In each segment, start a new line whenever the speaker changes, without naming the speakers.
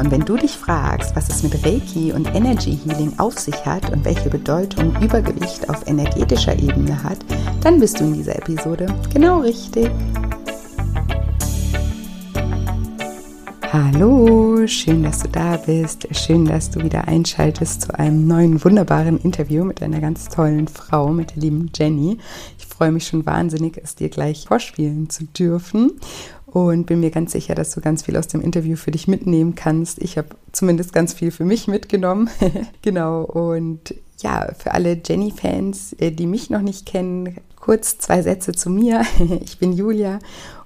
Und wenn du dich fragst, was es mit Reiki und Energy Healing auf sich hat und welche Bedeutung Übergewicht auf energetischer Ebene hat, dann bist du in dieser Episode genau richtig. Hallo, schön, dass du da bist. Schön, dass du wieder einschaltest zu einem neuen wunderbaren Interview mit einer ganz tollen Frau, mit der lieben Jenny. Ich freue mich schon wahnsinnig, es dir gleich vorspielen zu dürfen und bin mir ganz sicher, dass du ganz viel aus dem Interview für dich mitnehmen kannst. Ich habe zumindest ganz viel für mich mitgenommen. genau. Und ja, für alle Jenny-Fans, äh, die mich noch nicht kennen, kurz zwei Sätze zu mir. Ich bin Julia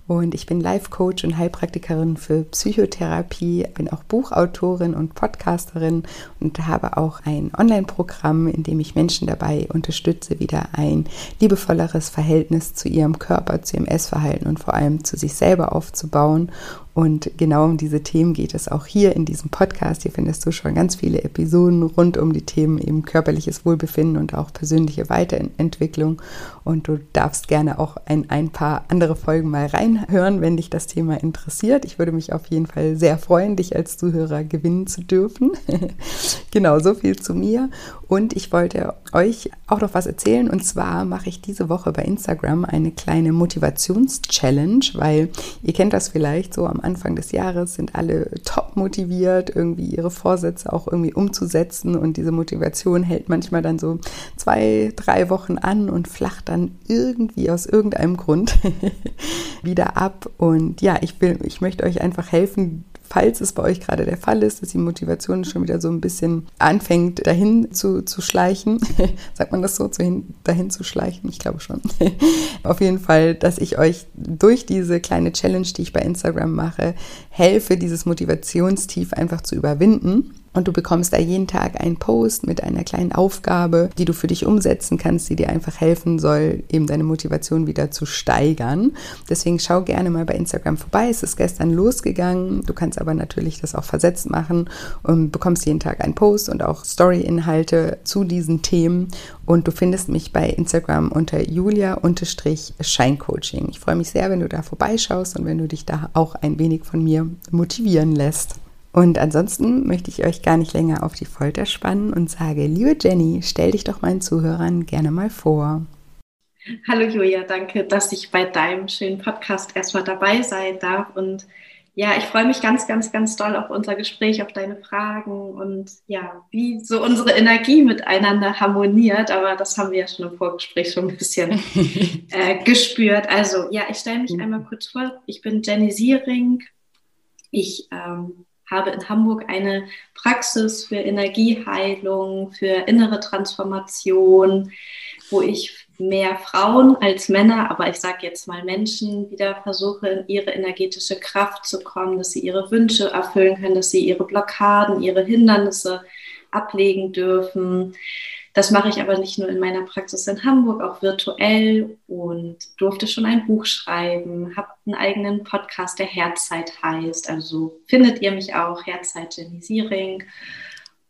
und ich bin Life-Coach und Heilpraktikerin für Psychotherapie, bin auch Buchautorin und Podcasterin und habe auch ein Online-Programm, in dem ich Menschen dabei unterstütze, wieder ein liebevolleres Verhältnis zu ihrem Körper, zu ihrem Essverhalten und vor allem zu sich selber aufzubauen und genau um diese Themen geht es auch hier in diesem Podcast. Hier findest du schon ganz viele Episoden rund um die Themen eben körperliches Wohlbefinden und auch persönliche Weiterentwicklung. Und du darfst gerne auch ein, ein paar andere Folgen mal reinhören, wenn dich das Thema interessiert. Ich würde mich auf jeden Fall sehr freuen, dich als Zuhörer gewinnen zu dürfen. genau, so viel zu mir. Und ich wollte euch auch noch was erzählen. Und zwar mache ich diese Woche bei Instagram eine kleine Motivations-Challenge, weil ihr kennt das vielleicht so am Anfang des Jahres sind alle top motiviert, irgendwie ihre Vorsätze auch irgendwie umzusetzen. Und diese Motivation hält manchmal dann so zwei, drei Wochen an und flacht dann irgendwie aus irgendeinem Grund wieder ab. Und ja, ich will, ich möchte euch einfach helfen, falls es bei euch gerade der Fall ist, dass die Motivation schon wieder so ein bisschen anfängt, dahin zu, zu schleichen. Sagt man das so, zu hin, dahin zu schleichen? Ich glaube schon. Auf jeden Fall, dass ich euch durch diese kleine Challenge, die ich bei Instagram mache, helfe, dieses Motivationstief einfach zu überwinden und du bekommst da jeden Tag einen Post mit einer kleinen Aufgabe, die du für dich umsetzen kannst, die dir einfach helfen soll, eben deine Motivation wieder zu steigern. Deswegen schau gerne mal bei Instagram vorbei. Es ist gestern losgegangen. Du kannst aber natürlich das auch versetzt machen und bekommst jeden Tag einen Post und auch Story-Inhalte zu diesen Themen. Und du findest mich bei Instagram unter julia-scheincoaching. Ich freue mich sehr, wenn du da vorbeischaust und wenn du dich da auch ein wenig von mir motivieren lässt. Und ansonsten möchte ich euch gar nicht länger auf die Folter spannen und sage, liebe Jenny, stell dich doch meinen Zuhörern gerne mal vor.
Hallo Julia, danke, dass ich bei deinem schönen Podcast erstmal dabei sein darf. Und ja, ich freue mich ganz, ganz, ganz doll auf unser Gespräch, auf deine Fragen und ja, wie so unsere Energie miteinander harmoniert. Aber das haben wir ja schon im Vorgespräch schon ein bisschen äh, gespürt. Also ja, ich stelle mich mhm. einmal kurz vor. Ich bin Jenny Siering. Ich ähm, habe in Hamburg eine Praxis für Energieheilung, für innere Transformation, wo ich mehr Frauen als Männer, aber ich sage jetzt mal Menschen, wieder versuche, in ihre energetische Kraft zu kommen, dass sie ihre Wünsche erfüllen können, dass sie ihre Blockaden, ihre Hindernisse ablegen dürfen, das mache ich aber nicht nur in meiner Praxis in Hamburg, auch virtuell und durfte schon ein Buch schreiben, habe einen eigenen Podcast, der Herzzeit heißt. Also findet ihr mich auch, Herzzeit Jenny.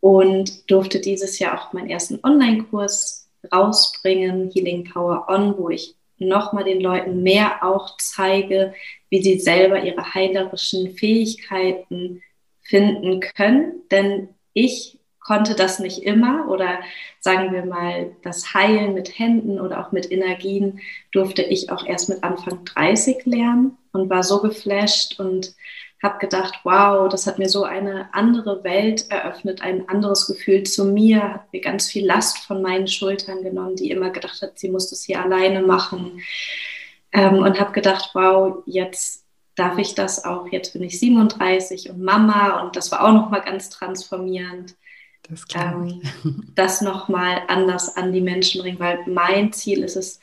Und durfte dieses Jahr auch meinen ersten Online-Kurs rausbringen, Healing Power On, wo ich nochmal den Leuten mehr auch zeige, wie sie selber ihre heilerischen Fähigkeiten finden können. Denn ich konnte das nicht immer. Oder sagen wir mal, das Heilen mit Händen oder auch mit Energien durfte ich auch erst mit Anfang 30 lernen und war so geflasht und habe gedacht, wow, das hat mir so eine andere Welt eröffnet, ein anderes Gefühl zu mir, hat mir ganz viel Last von meinen Schultern genommen, die immer gedacht hat, sie muss das hier alleine machen. Ähm, und habe gedacht, wow, jetzt darf ich das auch, jetzt bin ich 37 und Mama und das war auch nochmal ganz transformierend das, ähm, das nochmal anders an die Menschen bringen, weil mein Ziel ist es,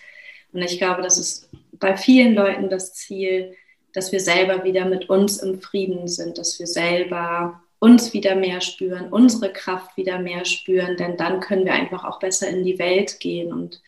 und ich glaube, das ist bei vielen Leuten das Ziel, dass wir selber wieder mit uns im Frieden sind, dass wir selber uns wieder mehr spüren, unsere Kraft wieder mehr spüren, denn dann können wir einfach auch besser in die Welt gehen. Und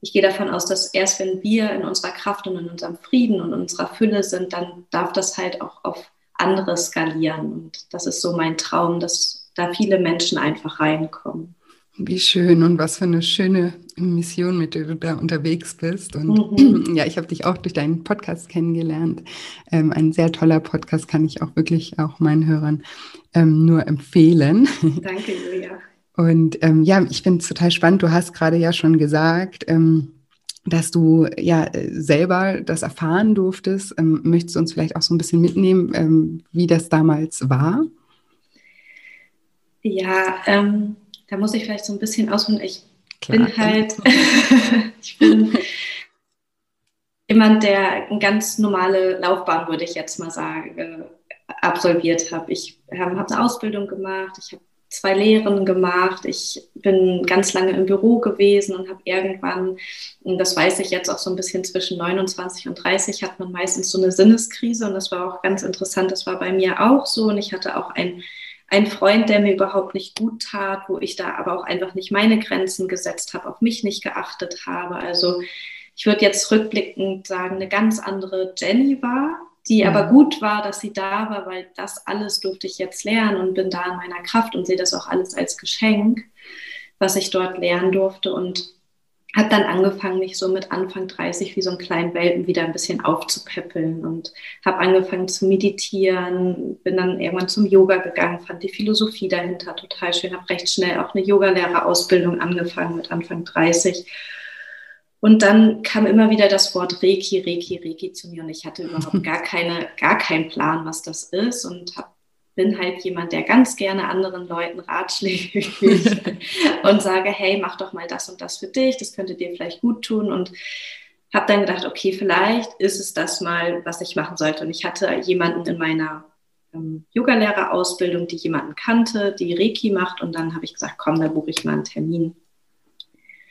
ich gehe davon aus, dass erst wenn wir in unserer Kraft und in unserem Frieden und unserer Fülle sind, dann darf das halt auch auf andere skalieren. Und das ist so mein Traum, dass da viele Menschen einfach reinkommen.
Wie schön und was für eine schöne Mission, mit der du da unterwegs bist. Und mhm. ja, ich habe dich auch durch deinen Podcast kennengelernt. Ähm, ein sehr toller Podcast kann ich auch wirklich auch meinen Hörern ähm, nur empfehlen.
Danke, Julia.
Und ähm, ja, ich finde es total spannend. Du hast gerade ja schon gesagt, ähm, dass du ja selber das erfahren durftest. Ähm, möchtest du uns vielleicht auch so ein bisschen mitnehmen, ähm, wie das damals war?
Ja, ähm, da muss ich vielleicht so ein bisschen ausholen. Ich Klar, bin halt, ich bin jemand, der eine ganz normale Laufbahn, würde ich jetzt mal sagen, äh, absolviert habe. Ich ähm, habe eine Ausbildung gemacht, ich habe zwei Lehren gemacht. Ich bin ganz lange im Büro gewesen und habe irgendwann, und das weiß ich jetzt auch so ein bisschen zwischen 29 und 30, hat man meistens so eine Sinneskrise und das war auch ganz interessant. Das war bei mir auch so und ich hatte auch ein ein Freund, der mir überhaupt nicht gut tat, wo ich da aber auch einfach nicht meine Grenzen gesetzt habe, auf mich nicht geachtet habe. Also ich würde jetzt rückblickend sagen, eine ganz andere Jenny war, die mhm. aber gut war, dass sie da war, weil das alles durfte ich jetzt lernen und bin da in meiner Kraft und sehe das auch alles als Geschenk, was ich dort lernen durfte. Und habe dann angefangen, mich so mit Anfang 30 wie so einen kleinen Welpen wieder ein bisschen aufzupäppeln und habe angefangen zu meditieren, bin dann irgendwann zum Yoga gegangen, fand die Philosophie dahinter total schön, habe recht schnell auch eine Yogalehrerausbildung angefangen mit Anfang 30. Und dann kam immer wieder das Wort Reiki, Reiki, Reiki zu mir und ich hatte überhaupt gar keine, gar keinen Plan, was das ist und habe bin halt jemand, der ganz gerne anderen Leuten Ratschläge gibt und sage, hey, mach doch mal das und das für dich, das könnte dir vielleicht gut tun und habe dann gedacht, okay, vielleicht ist es das mal, was ich machen sollte. Und ich hatte jemanden in meiner ähm, Yogalehrerausbildung, die jemanden kannte, die Reiki macht und dann habe ich gesagt, komm, da buche ich mal einen Termin.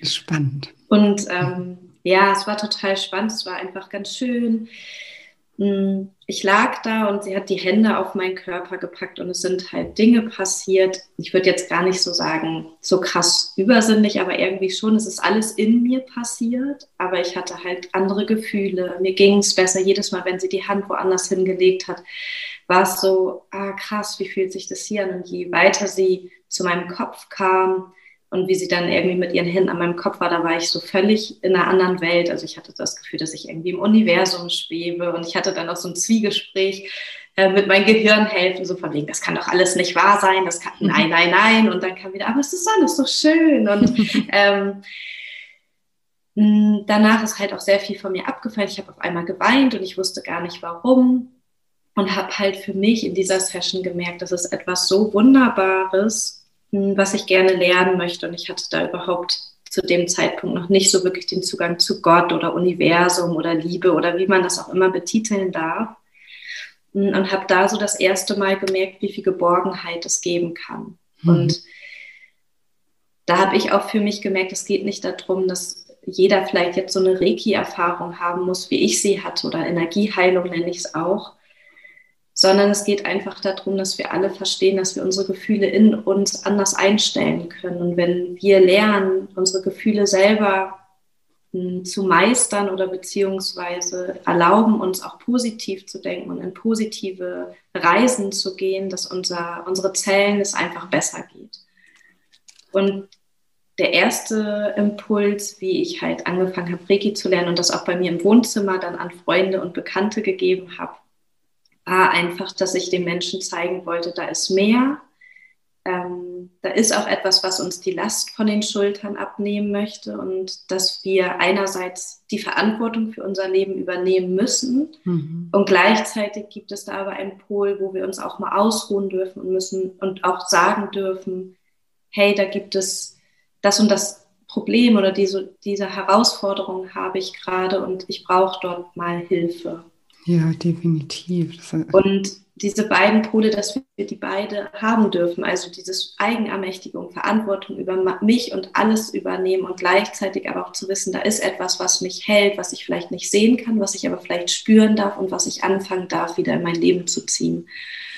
Spannend.
Und ähm, ja, es war total spannend, es war einfach ganz schön. Hm, ich lag da und sie hat die Hände auf meinen Körper gepackt und es sind halt Dinge passiert. Ich würde jetzt gar nicht so sagen, so krass übersinnlich, aber irgendwie schon. Es ist alles in mir passiert, aber ich hatte halt andere Gefühle. Mir ging es besser. Jedes Mal, wenn sie die Hand woanders hingelegt hat, war es so, ah krass, wie fühlt sich das hier an? Und je weiter sie zu meinem Kopf kam, und wie sie dann irgendwie mit ihren Händen an meinem Kopf war, da war ich so völlig in einer anderen Welt. Also ich hatte das Gefühl, dass ich irgendwie im Universum schwebe und ich hatte dann auch so ein Zwiegespräch äh, mit meinem Gehirn helfen, so von wegen, das kann doch alles nicht wahr sein, das kann, nein, nein, nein. Und dann kam wieder, aber es ist alles so schön. Und ähm, danach ist halt auch sehr viel von mir abgefallen. Ich habe auf einmal geweint und ich wusste gar nicht warum und habe halt für mich in dieser Session gemerkt, dass es etwas so Wunderbares was ich gerne lernen möchte. Und ich hatte da überhaupt zu dem Zeitpunkt noch nicht so wirklich den Zugang zu Gott oder Universum oder Liebe oder wie man das auch immer betiteln darf. Und habe da so das erste Mal gemerkt, wie viel Geborgenheit es geben kann. Mhm. Und da habe ich auch für mich gemerkt, es geht nicht darum, dass jeder vielleicht jetzt so eine Reiki-Erfahrung haben muss, wie ich sie hatte, oder Energieheilung nenne ich es auch, sondern es geht einfach darum, dass wir alle verstehen, dass wir unsere Gefühle in uns anders einstellen können. Und wenn wir lernen, unsere Gefühle selber hm, zu meistern oder beziehungsweise erlauben, uns auch positiv zu denken und in positive Reisen zu gehen, dass unser, unsere Zellen es einfach besser geht. Und der erste Impuls, wie ich halt angefangen habe, Reiki zu lernen und das auch bei mir im Wohnzimmer dann an Freunde und Bekannte gegeben habe, war einfach, dass ich den Menschen zeigen wollte, da ist mehr. Ähm, da ist auch etwas, was uns die Last von den Schultern abnehmen möchte und dass wir einerseits die Verantwortung für unser Leben übernehmen müssen mhm. und gleichzeitig gibt es da aber einen Pol, wo wir uns auch mal ausruhen dürfen und müssen und auch sagen dürfen, hey, da gibt es das und das Problem oder diese, diese Herausforderung habe ich gerade und ich brauche dort mal Hilfe.
Ja, definitiv.
Und diese beiden Pole, dass wir die beide haben dürfen, also dieses Eigenermächtigung, Verantwortung über mich und alles übernehmen und gleichzeitig aber auch zu wissen, da ist etwas, was mich hält, was ich vielleicht nicht sehen kann, was ich aber vielleicht spüren darf und was ich anfangen darf, wieder in mein Leben zu ziehen.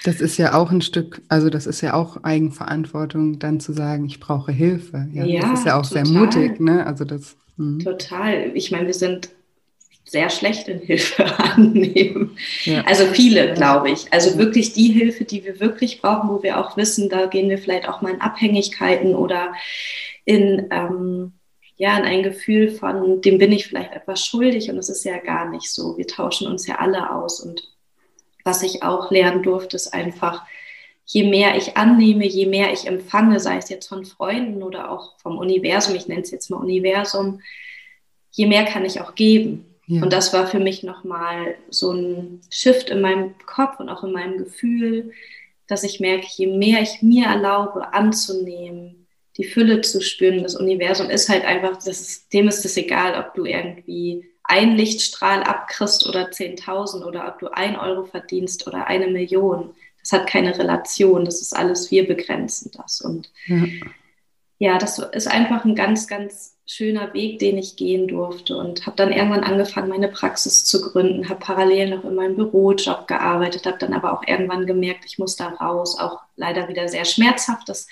Das ist ja auch ein Stück, also das ist ja auch Eigenverantwortung, dann zu sagen, ich brauche Hilfe. Ja, ja das ist ja auch total. sehr mutig, ne? Also das.
Mh. Total. Ich meine, wir sind sehr schlecht in Hilfe annehmen. Ja. Also viele, glaube ich. Also wirklich die Hilfe, die wir wirklich brauchen, wo wir auch wissen, da gehen wir vielleicht auch mal in Abhängigkeiten oder in, ähm, ja, in ein Gefühl von, dem bin ich vielleicht etwas schuldig und es ist ja gar nicht so. Wir tauschen uns ja alle aus. Und was ich auch lernen durfte, ist einfach, je mehr ich annehme, je mehr ich empfange, sei es jetzt von Freunden oder auch vom Universum, ich nenne es jetzt mal Universum, je mehr kann ich auch geben. Ja. Und das war für mich nochmal so ein Shift in meinem Kopf und auch in meinem Gefühl, dass ich merke, je mehr ich mir erlaube anzunehmen, die Fülle zu spüren, das Universum ist halt einfach, das ist, dem ist es egal, ob du irgendwie ein Lichtstrahl abkriegst oder 10.000 oder ob du ein Euro verdienst oder eine Million. Das hat keine Relation, das ist alles, wir begrenzen das. Und ja, ja das ist einfach ein ganz, ganz schöner Weg, den ich gehen durfte und habe dann irgendwann angefangen, meine Praxis zu gründen, habe parallel noch in meinem Bürojob gearbeitet, habe dann aber auch irgendwann gemerkt, ich muss da raus, auch leider wieder sehr schmerzhaft. Das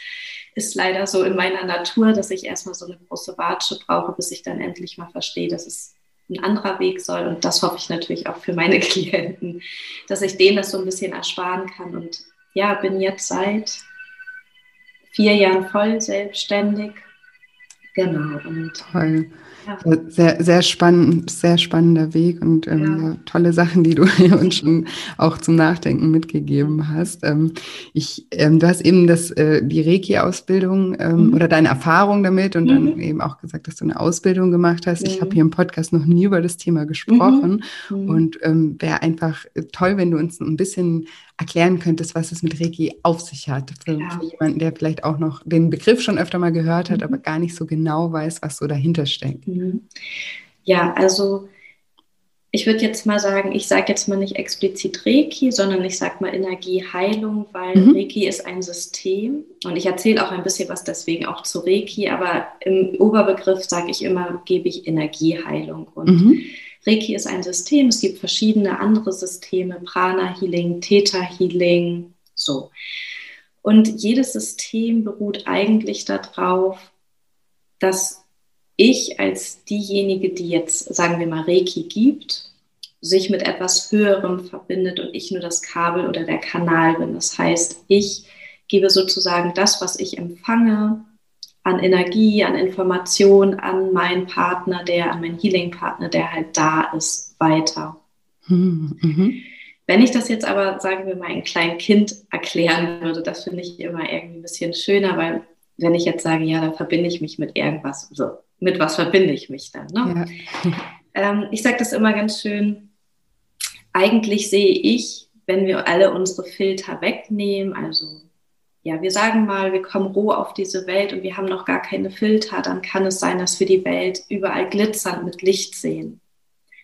ist leider so in meiner Natur, dass ich erstmal so eine große Watsche brauche, bis ich dann endlich mal verstehe, dass es ein anderer Weg soll. Und das hoffe ich natürlich auch für meine Klienten, dass ich denen das so ein bisschen ersparen kann. Und ja, bin jetzt seit vier Jahren voll selbstständig Genau. Und,
Toll. Ja. Sehr, sehr spannend, sehr spannender Weg und ähm, ja. tolle Sachen, die du uns schon auch zum Nachdenken mitgegeben hast. Ähm, ich, ähm, du hast eben das, äh, die Reiki-Ausbildung ähm, mhm. oder deine Erfahrung damit und mhm. dann eben auch gesagt, dass du eine Ausbildung gemacht hast. Mhm. Ich habe hier im Podcast noch nie über das Thema gesprochen mhm. Mhm. und ähm, wäre einfach toll, wenn du uns ein bisschen erklären könntest, was es mit Reiki auf sich hat. Für, ja. für jemanden, der vielleicht auch noch den Begriff schon öfter mal gehört hat, mhm. aber gar nicht so genau weiß, was so dahinter steckt. Mhm.
Ja, also ich würde jetzt mal sagen, ich sage jetzt mal nicht explizit Reiki, sondern ich sage mal Energieheilung, weil mhm. Reiki ist ein System und ich erzähle auch ein bisschen was deswegen auch zu Reiki, aber im Oberbegriff sage ich immer, gebe ich Energieheilung und mhm. Reiki ist ein System, es gibt verschiedene andere Systeme, Prana Healing, Theta Healing, so. Und jedes System beruht eigentlich darauf, dass ich als diejenige, die jetzt, sagen wir mal, Reiki gibt, sich mit etwas Höherem verbindet und ich nur das Kabel oder der Kanal bin. Das heißt, ich gebe sozusagen das, was ich empfange, an Energie, an Information an meinen Partner, der, an meinen Healing-Partner, der halt da ist, weiter. Mhm. Wenn ich das jetzt aber, sagen wir mal, ein kleines Kind erklären würde, das finde ich immer irgendwie ein bisschen schöner, weil wenn ich jetzt sage, ja, da verbinde ich mich mit irgendwas, so, mit was verbinde ich mich dann? Ne? Ja. Ähm, ich sage das immer ganz schön, eigentlich sehe ich, wenn wir alle unsere Filter wegnehmen, also ja, wir sagen mal, wir kommen roh auf diese Welt und wir haben noch gar keine Filter, dann kann es sein, dass wir die Welt überall glitzernd mit Licht sehen.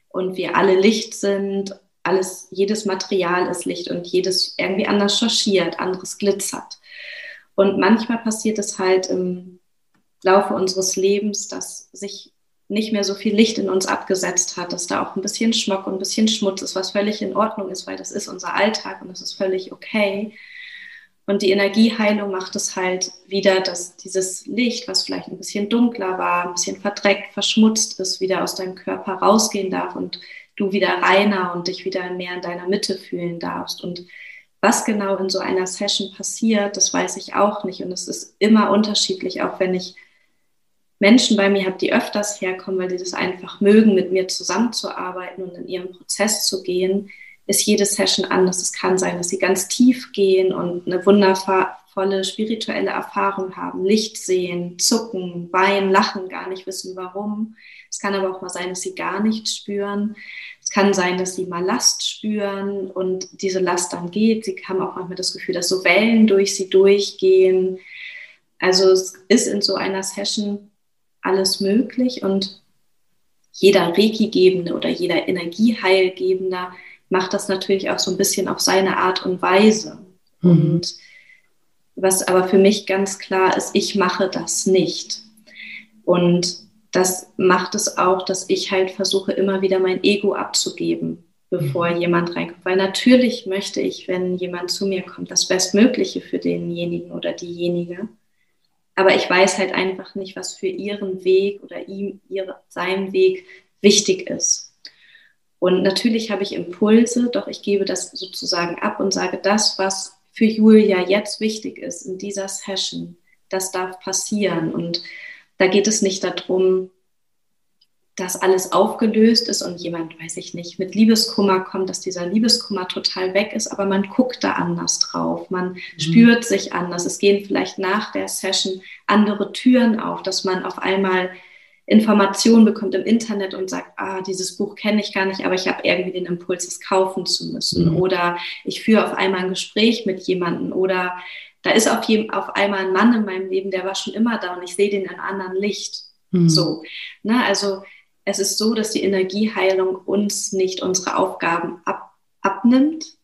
Und wir alle Licht sind, alles, jedes Material ist Licht und jedes irgendwie anders changiert, anderes glitzert. Und manchmal passiert es halt im Laufe unseres Lebens, dass sich nicht mehr so viel Licht in uns abgesetzt hat, dass da auch ein bisschen Schmuck und ein bisschen Schmutz ist, was völlig in Ordnung ist, weil das ist unser Alltag und das ist völlig okay. Und die Energieheilung macht es halt wieder, dass dieses Licht, was vielleicht ein bisschen dunkler war, ein bisschen verdreckt, verschmutzt ist, wieder aus deinem Körper rausgehen darf und du wieder reiner und dich wieder mehr in deiner Mitte fühlen darfst. Und was genau in so einer Session passiert, das weiß ich auch nicht. Und es ist immer unterschiedlich, auch wenn ich Menschen bei mir habe, die öfters herkommen, weil sie das einfach mögen, mit mir zusammenzuarbeiten und in ihren Prozess zu gehen ist jede Session anders. Es kann sein, dass sie ganz tief gehen und eine wundervolle spirituelle Erfahrung haben, Licht sehen, zucken, weinen, lachen, gar nicht wissen warum. Es kann aber auch mal sein, dass sie gar nichts spüren. Es kann sein, dass sie mal Last spüren und diese Last dann geht. Sie haben auch manchmal das Gefühl, dass so Wellen durch sie durchgehen. Also es ist in so einer Session alles möglich und jeder Reiki-Gebende oder jeder Energieheilgebender macht das natürlich auch so ein bisschen auf seine Art und Weise. Mhm. Und was aber für mich ganz klar ist, ich mache das nicht. Und das macht es auch, dass ich halt versuche, immer wieder mein Ego abzugeben, bevor mhm. jemand reinkommt. Weil natürlich möchte ich, wenn jemand zu mir kommt, das Bestmögliche für denjenigen oder diejenige. Aber ich weiß halt einfach nicht, was für ihren Weg oder ihm, ihre, seinem Weg wichtig ist. Und natürlich habe ich Impulse, doch ich gebe das sozusagen ab und sage, das, was für Julia jetzt wichtig ist in dieser Session, das darf passieren. Und da geht es nicht darum, dass alles aufgelöst ist und jemand, weiß ich nicht, mit Liebeskummer kommt, dass dieser Liebeskummer total weg ist, aber man guckt da anders drauf, man mhm. spürt sich anders. Es gehen vielleicht nach der Session andere Türen auf, dass man auf einmal Informationen bekommt im Internet und sagt, ah, dieses Buch kenne ich gar nicht, aber ich habe irgendwie den Impuls, es kaufen zu müssen. Mhm. Oder ich führe auf einmal ein Gespräch mit jemandem oder da ist auf, jedem, auf einmal ein Mann in meinem Leben, der war schon immer da und ich sehe den in einem anderen Licht. Mhm. So. Ne? Also es ist so, dass die Energieheilung uns nicht unsere Aufgaben ab, abnimmt,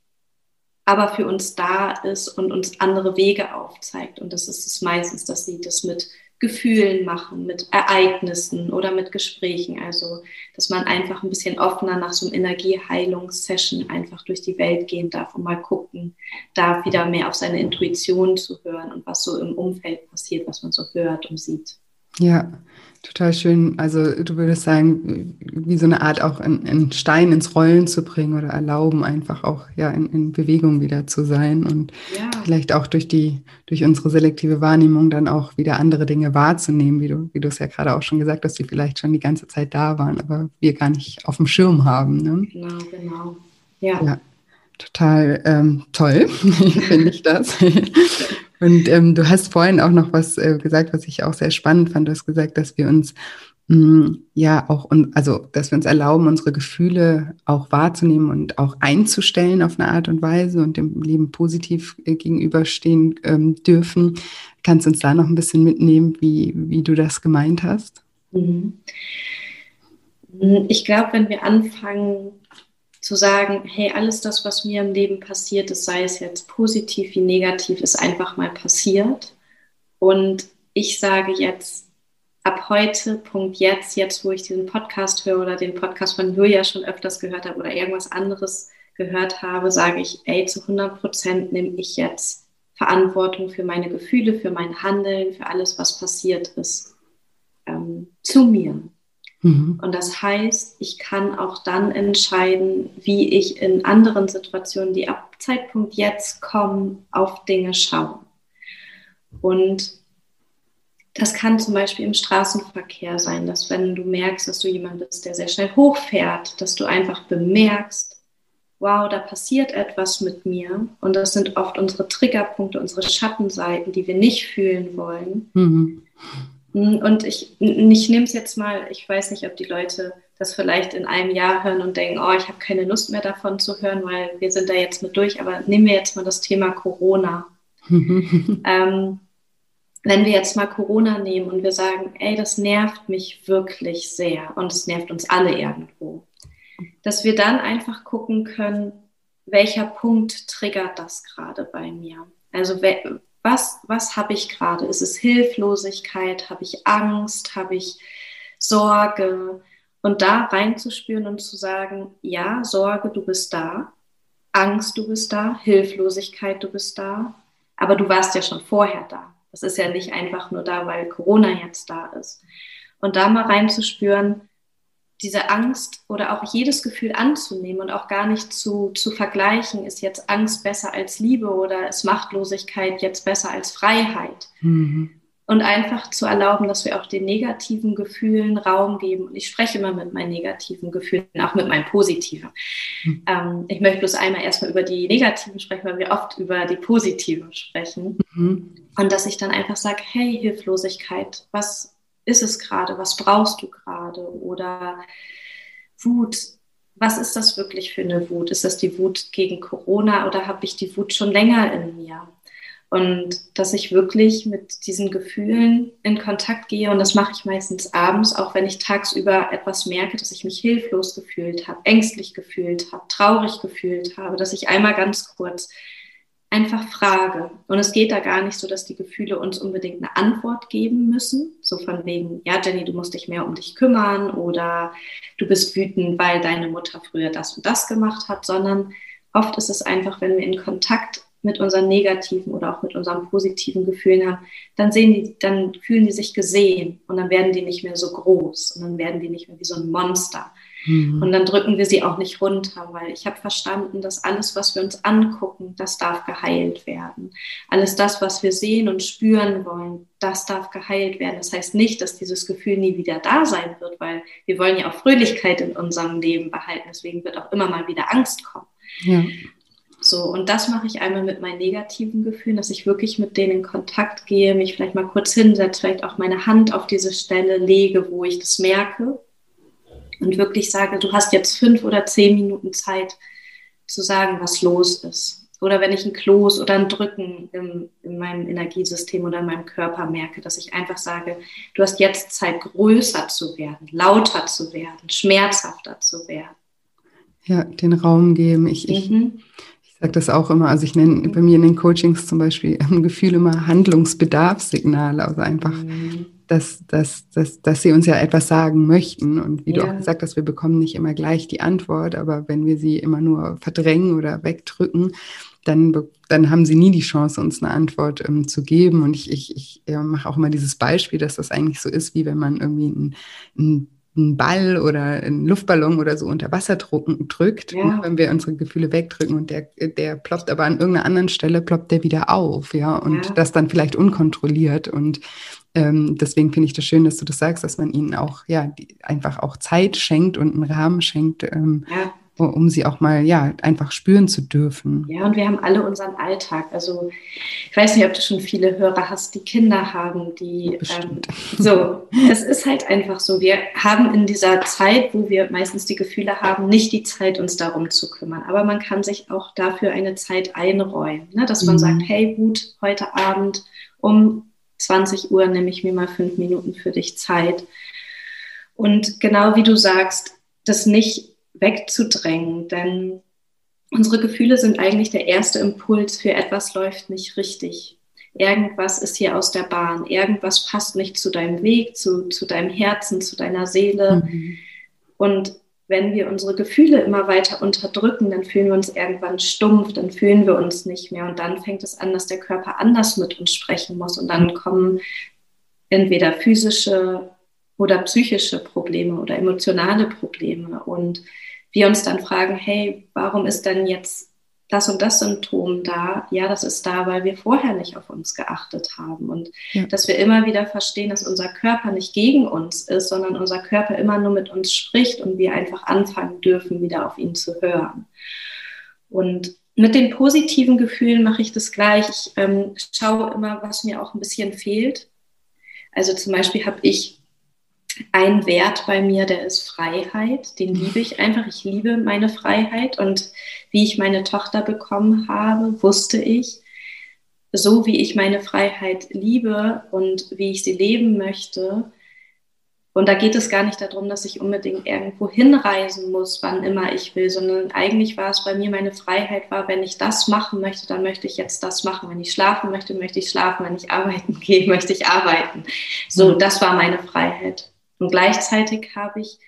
aber für uns da ist und uns andere Wege aufzeigt. Und das ist es meistens, dass sie das mit Gefühlen machen, mit Ereignissen oder mit Gesprächen. Also, dass man einfach ein bisschen offener nach so einem Energieheilungssession einfach durch die Welt gehen darf und mal gucken darf, wieder mehr auf seine Intuition zu hören und was so im Umfeld passiert, was man so hört und sieht.
Ja, total schön. Also du würdest sagen, wie so eine Art auch einen Stein ins Rollen zu bringen oder erlauben, einfach auch ja in, in Bewegung wieder zu sein und ja. vielleicht auch durch die, durch unsere selektive Wahrnehmung dann auch wieder andere Dinge wahrzunehmen, wie du, wie du es ja gerade auch schon gesagt hast, die vielleicht schon die ganze Zeit da waren, aber wir gar nicht auf dem Schirm haben.
Ne? Genau, genau. Ja.
ja total ähm, toll, finde ich das. Und ähm, du hast vorhin auch noch was äh, gesagt, was ich auch sehr spannend fand. Du hast gesagt, dass wir uns mh, mm, ja auch, und, also dass wir uns erlauben, unsere Gefühle auch wahrzunehmen und auch einzustellen auf eine Art und Weise und dem Leben positiv äh, gegenüberstehen ähm, dürfen. Kannst du uns da noch ein bisschen mitnehmen, wie, wie du das gemeint hast? Mhm.
Ich glaube, wenn wir anfangen, zu sagen, hey, alles das, was mir im Leben passiert ist, sei es jetzt positiv wie negativ, ist einfach mal passiert. Und ich sage jetzt, ab heute, Punkt jetzt, jetzt wo ich diesen Podcast höre oder den Podcast von Julia schon öfters gehört habe oder irgendwas anderes gehört habe, sage ich, ey, zu 100 Prozent nehme ich jetzt Verantwortung für meine Gefühle, für mein Handeln, für alles, was passiert ist, ähm, zu mir. Mhm. Und das heißt, ich kann auch dann entscheiden, wie ich in anderen Situationen, die ab Zeitpunkt jetzt kommen, auf Dinge schaue. Und das kann zum Beispiel im Straßenverkehr sein, dass wenn du merkst, dass du jemand bist, der sehr schnell hochfährt, dass du einfach bemerkst, wow, da passiert etwas mit mir. Und das sind oft unsere Triggerpunkte, unsere Schattenseiten, die wir nicht fühlen wollen. Mhm. Hm, und ich, ich nehme es jetzt mal, ich weiß nicht, ob die Leute das vielleicht in einem Jahr hören und denken, oh, ich habe keine Lust mehr davon zu hören, weil wir sind da jetzt mit durch. Aber nehmen wir jetzt mal das Thema Corona. ähm, wenn wir jetzt mal Corona nehmen und wir sagen, ey, das nervt mich wirklich sehr und es nervt uns alle irgendwo, dass wir dann einfach gucken können, welcher Punkt triggert das gerade bei mir? Also was, was habe ich gerade? Ist es Hilflosigkeit? Habe ich Angst? Habe ich Sorge? Und da reinzuspüren und zu sagen, ja, Sorge, du bist da. Angst, du bist da. Hilflosigkeit, du bist da. Aber du warst ja schon vorher da. Das ist ja nicht einfach nur da, weil Corona jetzt da ist. Und da mal reinzuspüren, diese Angst oder auch jedes Gefühl anzunehmen und auch gar nicht zu, zu vergleichen, ist jetzt Angst besser als Liebe oder ist Machtlosigkeit jetzt besser als Freiheit. Mhm. Und einfach zu erlauben, dass wir auch den negativen Gefühlen Raum geben. Und ich spreche immer mit meinen negativen Gefühlen, auch mit meinen positiven. Mhm. Ähm, ich möchte bloß einmal erstmal über die negativen sprechen, weil wir oft über die positiven sprechen. Mhm. Und dass ich dann einfach sage, hey, Hilflosigkeit, was, ist es gerade? Was brauchst du gerade? Oder Wut, was ist das wirklich für eine Wut? Ist das die Wut gegen Corona oder habe ich die Wut schon länger in mir? Und dass ich wirklich mit diesen Gefühlen in Kontakt gehe. Und das mache ich meistens abends, auch wenn ich tagsüber etwas merke, dass ich mich hilflos gefühlt habe, ängstlich gefühlt habe, traurig gefühlt habe, dass ich einmal ganz kurz einfach frage. Und es geht da gar nicht so, dass die Gefühle uns unbedingt eine Antwort geben müssen. So von wegen, ja, Jenny, du musst dich mehr um dich kümmern oder du bist wütend, weil deine Mutter früher das und das gemacht hat, sondern oft ist es einfach, wenn wir in Kontakt mit unseren negativen oder auch mit unseren positiven Gefühlen haben, dann sehen die, dann fühlen die sich gesehen und dann werden die nicht mehr so groß und dann werden die nicht mehr wie so ein Monster. Mhm. Und dann drücken wir sie auch nicht runter, weil ich habe verstanden, dass alles, was wir uns angucken, das darf geheilt werden. Alles das, was wir sehen und spüren wollen, das darf geheilt werden. Das heißt nicht, dass dieses Gefühl nie wieder da sein wird, weil wir wollen ja auch Fröhlichkeit in unserem Leben behalten. Deswegen wird auch immer mal wieder Angst kommen. Ja. So, und das mache ich einmal mit meinen negativen Gefühlen, dass ich wirklich mit denen in Kontakt gehe, mich vielleicht mal kurz hinsetze, vielleicht auch meine Hand auf diese Stelle lege, wo ich das merke und wirklich sage, du hast jetzt fünf oder zehn Minuten Zeit zu sagen, was los ist. Oder wenn ich ein Kloß oder ein Drücken im, in meinem Energiesystem oder in meinem Körper merke, dass ich einfach sage, du hast jetzt Zeit, größer zu werden, lauter zu werden, schmerzhafter zu werden.
Ja, den Raum geben. Ich, ich, mhm. ich sage das auch immer, also ich nenne bei mir in den Coachings zum Beispiel ein Gefühl immer Handlungsbedarfssignale, also einfach mhm dass, dass, dass, dass sie uns ja etwas sagen möchten. Und wie ja. du auch gesagt hast, wir bekommen nicht immer gleich die Antwort, aber wenn wir sie immer nur verdrängen oder wegdrücken, dann, dann haben sie nie die Chance, uns eine Antwort ähm, zu geben. Und ich, ich, ich ja, mache auch immer dieses Beispiel, dass das eigentlich so ist, wie wenn man irgendwie ein, ein einen Ball oder einen Luftballon oder so unter Wasser drückt, ja. wenn wir unsere Gefühle wegdrücken und der, der ploppt aber an irgendeiner anderen Stelle, ploppt der wieder auf, ja, und ja. das dann vielleicht unkontrolliert. Und ähm, deswegen finde ich das schön, dass du das sagst, dass man ihnen auch, ja, die, einfach auch Zeit schenkt und einen Rahmen schenkt, ähm, ja um sie auch mal ja einfach spüren zu dürfen.
Ja, und wir haben alle unseren Alltag. Also ich weiß nicht, ob du schon viele Hörer hast, die Kinder haben, die ähm, so. Es ist halt einfach so. Wir haben in dieser Zeit, wo wir meistens die Gefühle haben, nicht die Zeit, uns darum zu kümmern. Aber man kann sich auch dafür eine Zeit einräumen, ne? dass man mhm. sagt, hey gut, heute Abend um 20 Uhr nehme ich mir mal fünf Minuten für dich Zeit. Und genau wie du sagst, das nicht wegzudrängen, denn unsere Gefühle sind eigentlich der erste Impuls für etwas läuft nicht richtig. Irgendwas ist hier aus der Bahn, irgendwas passt nicht zu deinem Weg, zu, zu deinem Herzen, zu deiner Seele. Mhm. Und wenn wir unsere Gefühle immer weiter unterdrücken, dann fühlen wir uns irgendwann stumpf, dann fühlen wir uns nicht mehr. Und dann fängt es an, dass der Körper anders mit uns sprechen muss. Und dann kommen entweder physische oder psychische Probleme oder emotionale Probleme. Und wir uns dann fragen, hey, warum ist denn jetzt das und das Symptom da? Ja, das ist da, weil wir vorher nicht auf uns geachtet haben. Und ja. dass wir immer wieder verstehen, dass unser Körper nicht gegen uns ist, sondern unser Körper immer nur mit uns spricht und wir einfach anfangen dürfen, wieder auf ihn zu hören. Und mit den positiven Gefühlen mache ich das gleich. Ich ähm, schaue immer, was mir auch ein bisschen fehlt. Also zum Beispiel habe ich ein Wert bei mir, der ist Freiheit. Den liebe ich einfach. Ich liebe meine Freiheit. Und wie ich meine Tochter bekommen habe, wusste ich, so wie ich meine Freiheit liebe und wie ich sie leben möchte. Und da geht es gar nicht darum, dass ich unbedingt irgendwo hinreisen muss, wann immer ich will, sondern eigentlich war es bei mir meine Freiheit war, wenn ich das machen möchte, dann möchte ich jetzt das machen. Wenn ich schlafen möchte, möchte ich schlafen. Wenn ich arbeiten gehe, möchte ich arbeiten. So, mhm. das war meine Freiheit. Und gleichzeitig habe ich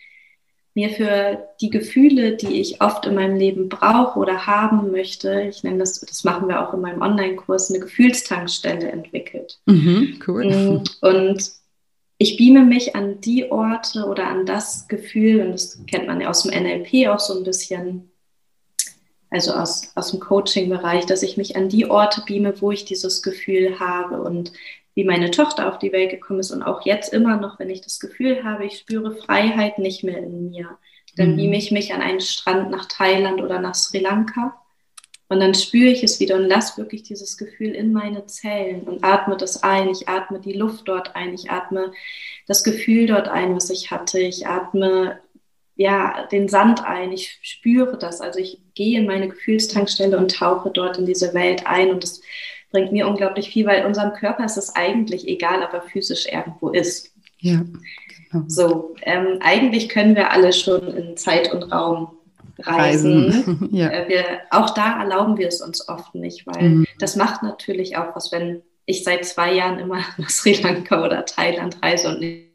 mir für die Gefühle, die ich oft in meinem Leben brauche oder haben möchte, ich nenne das, das machen wir auch in meinem Online-Kurs, eine Gefühlstankstelle entwickelt. Mhm, cool. Mm, und ich beame mich an die Orte oder an das Gefühl, und das kennt man ja aus dem NLP auch so ein bisschen, also aus, aus dem Coaching-Bereich, dass ich mich an die Orte beame, wo ich dieses Gefühl habe. Und wie meine Tochter auf die Welt gekommen ist und auch jetzt immer noch, wenn ich das Gefühl habe, ich spüre Freiheit nicht mehr in mir, dann mhm. beame ich mich an einen Strand nach Thailand oder nach Sri Lanka und dann spüre ich es wieder und lasse wirklich dieses Gefühl in meine Zellen und atme das ein. Ich atme die Luft dort ein. Ich atme das Gefühl dort ein, was ich hatte. Ich atme ja den Sand ein. Ich spüre das. Also ich gehe in meine Gefühlstankstelle und tauche dort in diese Welt ein und das bringt mir unglaublich viel, weil unserem Körper ist es eigentlich egal, ob er physisch irgendwo ist.
Ja,
genau. So, ähm, eigentlich können wir alle schon in Zeit und Raum reisen. reisen. ja. Äh, wir, auch da erlauben wir es uns oft nicht, weil mhm. das macht natürlich auch was, wenn ich seit zwei Jahren immer nach Sri Lanka oder Thailand reise und nicht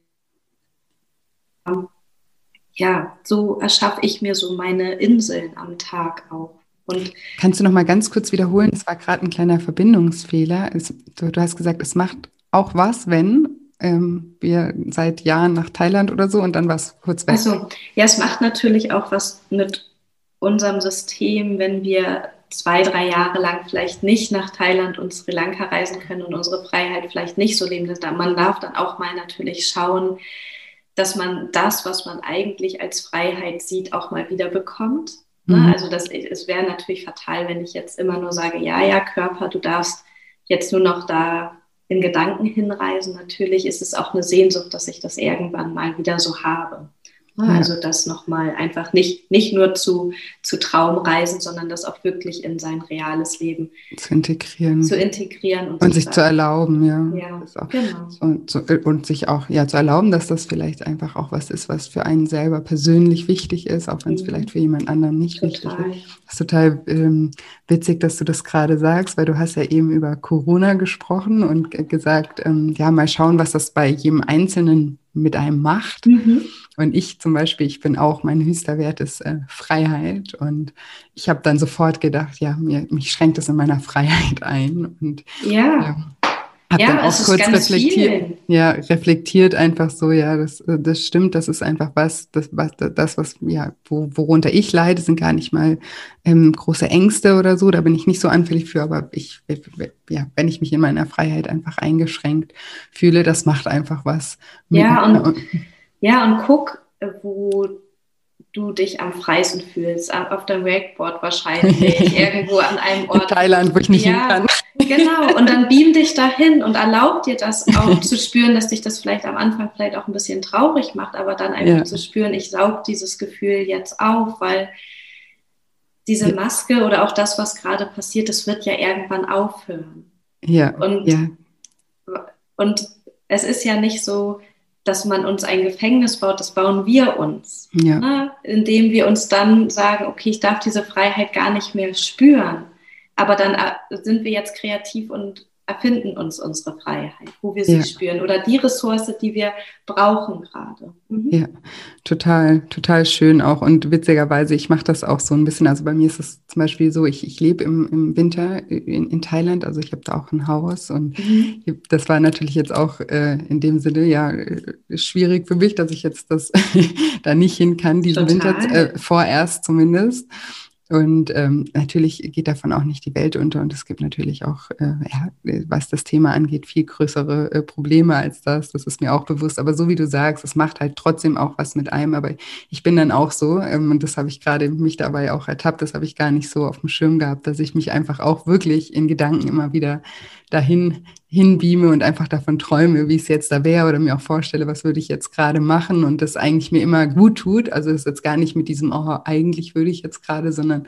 ja, so erschaffe ich mir so meine Inseln am Tag auch. Und
Kannst du noch mal ganz kurz wiederholen? Es war gerade ein kleiner Verbindungsfehler. Es, du, du, hast gesagt, es macht auch was, wenn ähm, wir seit Jahren nach Thailand oder so und dann war es kurz weg.
Also ja, es macht natürlich auch was mit unserem System, wenn wir zwei, drei Jahre lang vielleicht nicht nach Thailand und Sri Lanka reisen können und unsere Freiheit vielleicht nicht so leben. Man darf dann auch mal natürlich schauen, dass man das, was man eigentlich als Freiheit sieht, auch mal wieder bekommt. Ne? Mhm. Also das, es wäre natürlich fatal, wenn ich jetzt immer nur sage, ja, ja, Körper, du darfst jetzt nur noch da in Gedanken hinreisen. Natürlich ist es auch eine Sehnsucht, dass ich das irgendwann mal wieder so habe. Also das nochmal einfach nicht, nicht nur zu, zu Traumreisen, sondern das auch wirklich in sein reales Leben
zu integrieren.
Zu integrieren
und, und sich zu erlauben, ja.
ja auch, genau.
und, so, und sich auch ja, zu erlauben, dass das vielleicht einfach auch was ist, was für einen selber persönlich wichtig ist, auch wenn es mhm. vielleicht für jemand anderen nicht total. wichtig ist. Das ist total ähm, witzig, dass du das gerade sagst, weil du hast ja eben über Corona gesprochen und gesagt, ähm, ja, mal schauen, was das bei jedem Einzelnen mit einem macht. Mhm. Und ich zum Beispiel, ich bin auch, mein höchster Wert ist äh, Freiheit. Und ich habe dann sofort gedacht, ja, mir, mich schränkt das in meiner Freiheit ein. Und
ja. Ähm,
habe ja, dann auch kurz reflektiert, ja, reflektiert einfach so, ja, das, äh, das stimmt, das ist einfach was, das, was, das, was, ja, wo, worunter ich leide, sind gar nicht mal ähm, große Ängste oder so, da bin ich nicht so anfällig für, aber ich, ja, wenn ich mich in meiner Freiheit einfach eingeschränkt fühle, das macht einfach was.
Ja, und, ja, und guck, äh, wo du dich am freisten fühlst, auf deinem Wakeboard wahrscheinlich, irgendwo an einem Ort.
In Thailand, wo ich nicht
ja,
hin kann.
Genau, und dann beam dich dahin und erlaub dir das auch zu spüren, dass dich das vielleicht am Anfang vielleicht auch ein bisschen traurig macht, aber dann einfach ja. zu spüren, ich saug dieses Gefühl jetzt auf, weil diese Maske oder auch das, was gerade passiert, das wird ja irgendwann aufhören.
Ja.
Und,
ja.
und es ist ja nicht so, dass man uns ein Gefängnis baut, das bauen wir uns.
Ja. Ne?
Indem wir uns dann sagen, okay, ich darf diese Freiheit gar nicht mehr spüren. Aber dann äh, sind wir jetzt kreativ und erfinden uns unsere Freiheit, wo wir sie ja. spüren oder die Ressource, die wir brauchen gerade.
Mhm. Ja, total, total schön auch und witzigerweise, ich mache das auch so ein bisschen, also bei mir ist es zum Beispiel so, ich, ich lebe im, im Winter in, in Thailand, also ich habe da auch ein Haus und mhm. das war natürlich jetzt auch äh, in dem Sinne ja schwierig für mich, dass ich jetzt das da nicht hin kann, diesen total. Winter äh, vorerst zumindest. Und ähm, natürlich geht davon auch nicht die Welt unter. Und es gibt natürlich auch, äh, ja, was das Thema angeht, viel größere äh, Probleme als das. Das ist mir auch bewusst. Aber so wie du sagst, es macht halt trotzdem auch was mit einem. Aber ich bin dann auch so, ähm, und das habe ich gerade mich dabei auch ertappt, das habe ich gar nicht so auf dem Schirm gehabt, dass ich mich einfach auch wirklich in Gedanken immer wieder dahin hinbeame und einfach davon träume, wie es jetzt da wäre oder mir auch vorstelle, was würde ich jetzt gerade machen und das eigentlich mir immer gut tut. Also es ist jetzt gar nicht mit diesem, oh, eigentlich würde ich jetzt gerade, sondern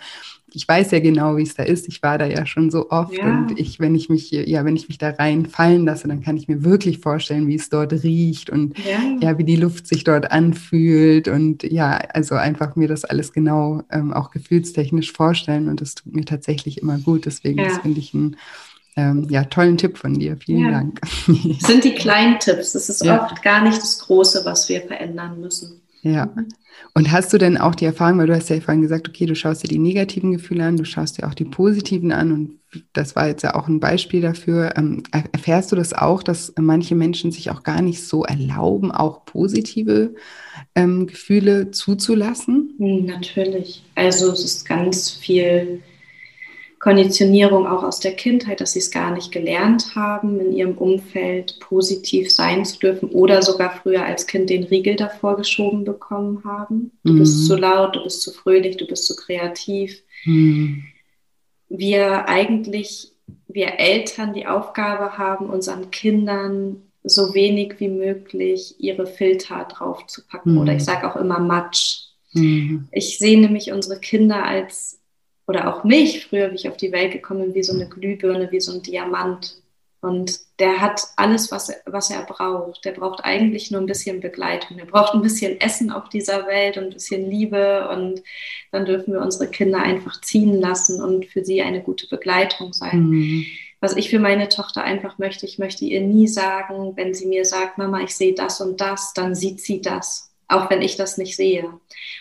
ich weiß ja genau, wie es da ist. Ich war da ja schon so oft ja. und ich, wenn ich mich, ja, wenn ich mich da reinfallen lasse, dann kann ich mir wirklich vorstellen, wie es dort riecht und ja, ja wie die Luft sich dort anfühlt und ja, also einfach mir das alles genau ähm, auch gefühlstechnisch vorstellen und das tut mir tatsächlich immer gut. Deswegen, ja. das finde ich ein ähm, ja, tollen Tipp von dir. Vielen ja. Dank.
Das sind die kleinen Tipps. Das ist ja. oft gar nicht das Große, was wir verändern müssen.
Ja. Und hast du denn auch die Erfahrung, weil du hast ja vorhin gesagt, okay, du schaust dir die negativen Gefühle an, du schaust dir auch die positiven an und das war jetzt ja auch ein Beispiel dafür. Ähm, erfährst du das auch, dass manche Menschen sich auch gar nicht so erlauben, auch positive ähm, Gefühle zuzulassen?
Natürlich. Also es ist ganz viel Konditionierung auch aus der Kindheit, dass sie es gar nicht gelernt haben, in ihrem Umfeld positiv sein zu dürfen oder sogar früher als Kind den Riegel davor geschoben bekommen haben. Du mhm. bist zu laut, du bist zu fröhlich, du bist zu kreativ. Mhm. Wir eigentlich, wir Eltern die Aufgabe haben, unseren Kindern so wenig wie möglich ihre Filter drauf zu packen. Mhm. Oder ich sage auch immer Matsch. Mhm. Ich sehe nämlich unsere Kinder als oder auch mich früher, wie ich auf die Welt gekommen bin, wie so eine Glühbirne, wie so ein Diamant. Und der hat alles, was, was er braucht. Der braucht eigentlich nur ein bisschen Begleitung. Der braucht ein bisschen Essen auf dieser Welt und ein bisschen Liebe. Und dann dürfen wir unsere Kinder einfach ziehen lassen und für sie eine gute Begleitung sein. Mhm. Was ich für meine Tochter einfach möchte, ich möchte ihr nie sagen, wenn sie mir sagt, Mama, ich sehe das und das, dann sieht sie das, auch wenn ich das nicht sehe.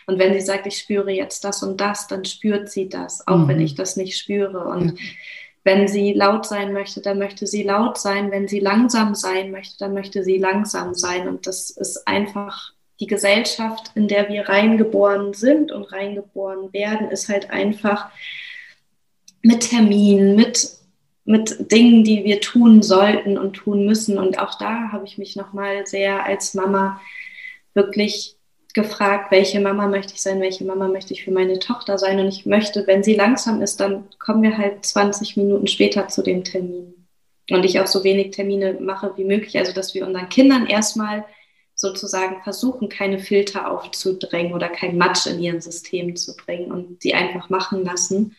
Und wenn sie sagt, ich spüre jetzt das und das, dann spürt sie das, auch mhm. wenn ich das nicht spüre. Und ja wenn sie laut sein möchte, dann möchte sie laut sein. Wenn sie langsam sein möchte, dann möchte sie langsam sein. Und das ist einfach die Gesellschaft, in der wir reingeboren sind und reingeboren werden, ist halt einfach mit Terminen, mit, mit Dingen, die wir tun sollten und tun müssen. Und auch da habe ich mich nochmal sehr als Mama wirklich gefragt, welche Mama möchte ich sein, welche Mama möchte ich für meine Tochter sein. Und ich möchte, wenn sie langsam ist, dann kommen wir halt 20 Minuten später zu dem Termin. Und ich auch so wenig Termine mache wie möglich. Also, dass wir unseren Kindern erstmal sozusagen versuchen, keine Filter aufzudrängen oder kein Matsch in ihren System zu bringen und sie einfach machen lassen.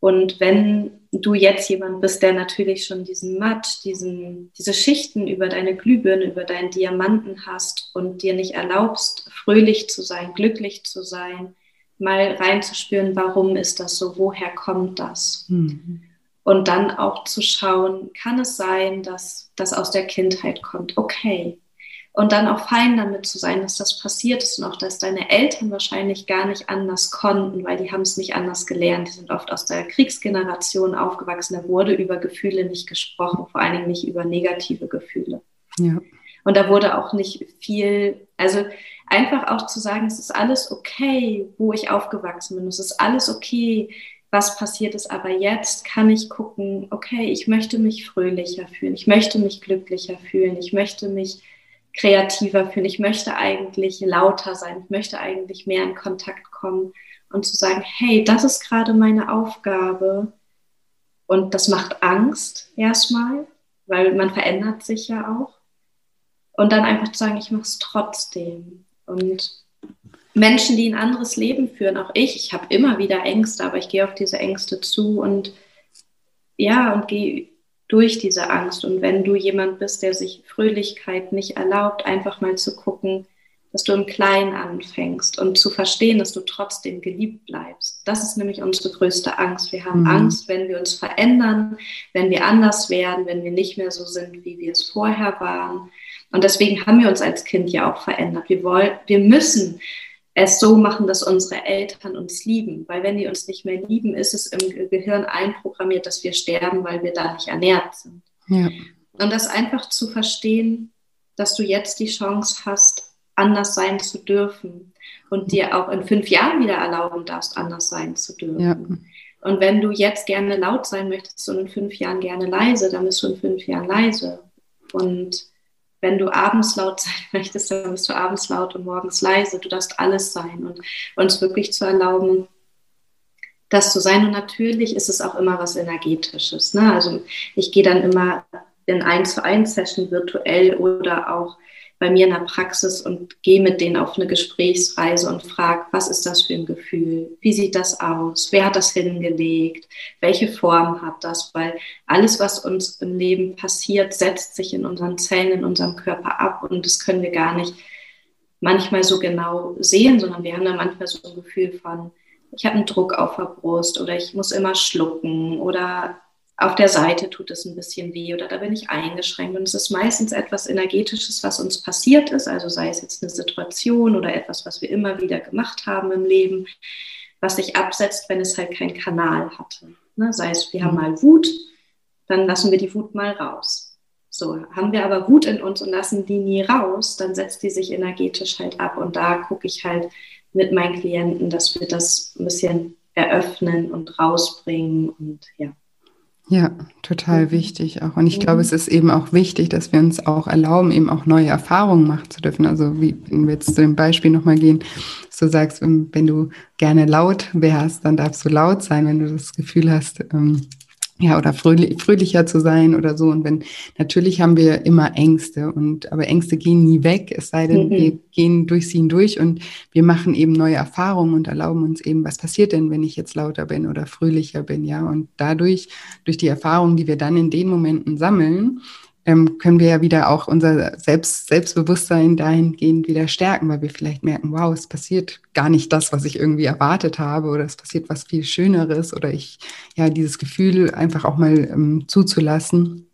Und wenn du jetzt jemand bist, der natürlich schon diesen Matsch, diesen, diese Schichten über deine Glühbirne, über deinen Diamanten hast und dir nicht erlaubst, fröhlich zu sein, glücklich zu sein, mal reinzuspüren, warum ist das so, woher kommt das? Mhm. Und dann auch zu schauen, kann es sein, dass das aus der Kindheit kommt? Okay, und dann auch fein damit zu sein, dass das passiert ist und auch, dass deine Eltern wahrscheinlich gar nicht anders konnten, weil die haben es nicht anders gelernt. Die sind oft aus der Kriegsgeneration aufgewachsen. Da wurde über Gefühle nicht gesprochen, vor allen Dingen nicht über negative Gefühle. Ja. Und da wurde auch nicht viel, also einfach auch zu sagen, es ist alles okay, wo ich aufgewachsen bin. Es ist alles okay, was passiert ist. Aber jetzt kann ich gucken, okay, ich möchte mich fröhlicher fühlen. Ich möchte mich glücklicher fühlen. Ich möchte mich kreativer fühlen. Ich möchte eigentlich lauter sein. Ich möchte eigentlich mehr in Kontakt kommen und zu sagen, hey, das ist gerade meine Aufgabe. Und das macht Angst erstmal, weil man verändert sich ja auch. Und dann einfach zu sagen, ich mache es trotzdem. Und Menschen, die ein anderes Leben führen, auch ich, ich habe immer wieder Ängste, aber ich gehe auf diese Ängste zu und ja, und gehe durch diese Angst. Und wenn du jemand bist, der sich Fröhlichkeit nicht erlaubt, einfach mal zu gucken, dass du im Kleinen anfängst und zu verstehen, dass du trotzdem geliebt bleibst. Das ist nämlich unsere größte Angst. Wir haben mhm. Angst, wenn wir uns verändern, wenn wir anders werden, wenn wir nicht mehr so sind, wie wir es vorher waren. Und deswegen haben wir uns als Kind ja auch verändert. Wir wollen, wir müssen es so machen, dass unsere Eltern uns lieben. Weil wenn die uns nicht mehr lieben, ist es im Gehirn einprogrammiert, dass wir sterben, weil wir da nicht ernährt sind. Ja. Und das einfach zu verstehen, dass du jetzt die Chance hast, anders sein zu dürfen und dir auch in fünf Jahren wieder erlauben darfst, anders sein zu dürfen. Ja. Und wenn du jetzt gerne laut sein möchtest und in fünf Jahren gerne leise, dann bist du in fünf Jahren leise. Und wenn du abends laut sein möchtest, dann bist du abends laut und morgens leise. Du darfst alles sein und uns wirklich zu erlauben, das zu sein. Und natürlich ist es auch immer was Energetisches. Ne? Also ich gehe dann immer in 1 zu 1 Session virtuell oder auch bei mir in der Praxis und gehe mit denen auf eine Gesprächsreise und frage, was ist das für ein Gefühl? Wie sieht das aus? Wer hat das hingelegt? Welche Form hat das? Weil alles, was uns im Leben passiert, setzt sich in unseren Zellen, in unserem Körper ab und das können wir gar nicht manchmal so genau sehen, sondern wir haben da manchmal so ein Gefühl von, ich habe einen Druck auf der Brust oder ich muss immer schlucken oder auf der Seite tut es ein bisschen weh oder da bin ich eingeschränkt. Und es ist meistens etwas Energetisches, was uns passiert ist, also sei es jetzt eine Situation oder etwas, was wir immer wieder gemacht haben im Leben, was sich absetzt, wenn es halt keinen Kanal hatte. Ne? Sei es, wir haben mhm. mal Wut, dann lassen wir die Wut mal raus. So, haben wir aber Wut in uns und lassen die nie raus, dann setzt die sich energetisch halt ab. Und da gucke ich halt mit meinen Klienten, dass wir das ein bisschen eröffnen und rausbringen und ja.
Ja, total mhm. wichtig auch. Und ich glaube, es ist eben auch wichtig, dass wir uns auch erlauben, eben auch neue Erfahrungen machen zu dürfen. Also wie, wenn wir jetzt zu dem Beispiel nochmal gehen, dass du sagst, wenn du gerne laut wärst, dann darfst du laut sein. Wenn du das Gefühl hast, ähm, ja, oder fröhlich, fröhlicher zu sein oder so. Und wenn, natürlich haben wir immer Ängste und, aber Ängste gehen nie weg, es sei denn, mhm. wir gehen durch sie hindurch und wir machen eben neue Erfahrungen und erlauben uns eben, was passiert denn, wenn ich jetzt lauter bin oder fröhlicher bin, ja. Und dadurch, durch die Erfahrungen, die wir dann in den Momenten sammeln, ähm, können wir ja wieder auch unser Selbst, Selbstbewusstsein dahingehend wieder stärken, weil wir vielleicht merken, wow, es passiert gar nicht das, was ich irgendwie erwartet habe oder es passiert was viel Schöneres oder ich, ja, dieses Gefühl einfach auch mal ähm, zuzulassen